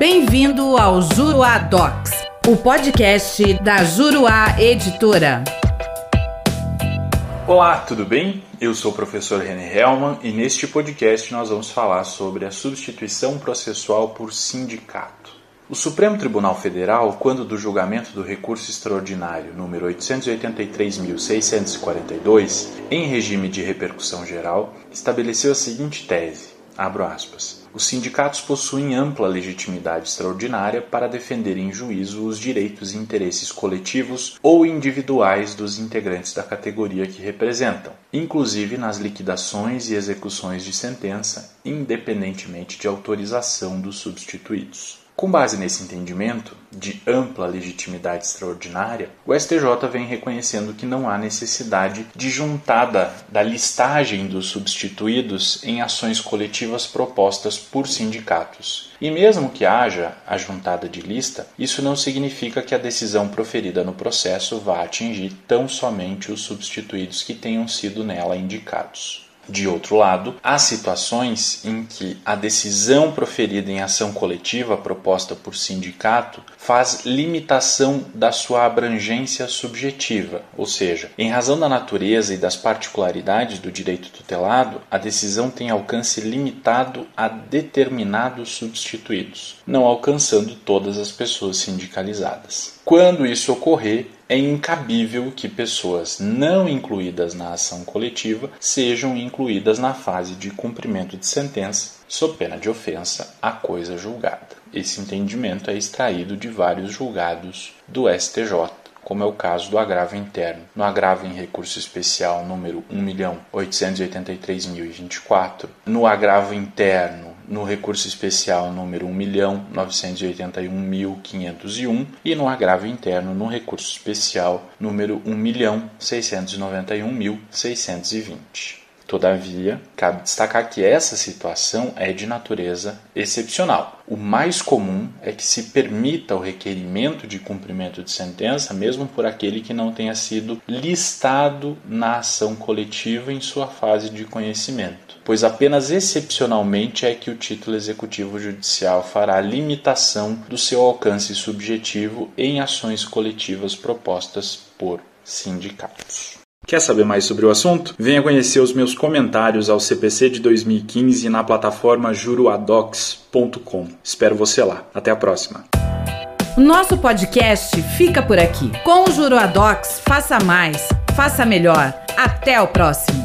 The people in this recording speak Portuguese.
Bem-vindo ao Juruá Docs, o podcast da Juruá Editora. Olá, tudo bem? Eu sou o professor René Hellman e neste podcast nós vamos falar sobre a substituição processual por sindicato. O Supremo Tribunal Federal, quando do julgamento do recurso extraordinário número 883.642, em regime de repercussão geral, estabeleceu a seguinte tese: abro aspas os sindicatos possuem ampla legitimidade extraordinária para defender em juízo os direitos e interesses coletivos ou individuais dos integrantes da categoria que representam, inclusive nas liquidações e execuções de sentença, independentemente de autorização dos substituídos. Com base nesse entendimento de ampla legitimidade extraordinária, o STJ vem reconhecendo que não há necessidade de juntada da listagem dos substituídos em ações coletivas propostas por sindicatos. E mesmo que haja a juntada de lista, isso não significa que a decisão proferida no processo vá atingir tão somente os substituídos que tenham sido nela indicados. De outro lado, há situações em que a decisão proferida em ação coletiva proposta por sindicato faz limitação da sua abrangência subjetiva, ou seja, em razão da natureza e das particularidades do direito tutelado, a decisão tem alcance limitado a determinados substituídos, não alcançando todas as pessoas sindicalizadas. Quando isso ocorrer, é incabível que pessoas não incluídas na ação coletiva sejam incluídas na fase de cumprimento de sentença, sob pena de ofensa à coisa julgada. Esse entendimento é extraído de vários julgados do STJ, como é o caso do agravo interno. No agravo em recurso especial número 1.883.024, no agravo interno no recurso especial número 1.981.501 e no agravo interno no recurso especial número 1.691.620. Todavia, cabe destacar que essa situação é de natureza excepcional. O mais comum é que se permita o requerimento de cumprimento de sentença, mesmo por aquele que não tenha sido listado na ação coletiva em sua fase de conhecimento, pois apenas excepcionalmente é que o título executivo judicial fará limitação do seu alcance subjetivo em ações coletivas propostas por sindicatos. Quer saber mais sobre o assunto? Venha conhecer os meus comentários ao CPC de 2015 na plataforma juruadocs.com. Espero você lá. Até a próxima. Nosso podcast fica por aqui. Com o Juruadocs, faça mais, faça melhor. Até o próximo.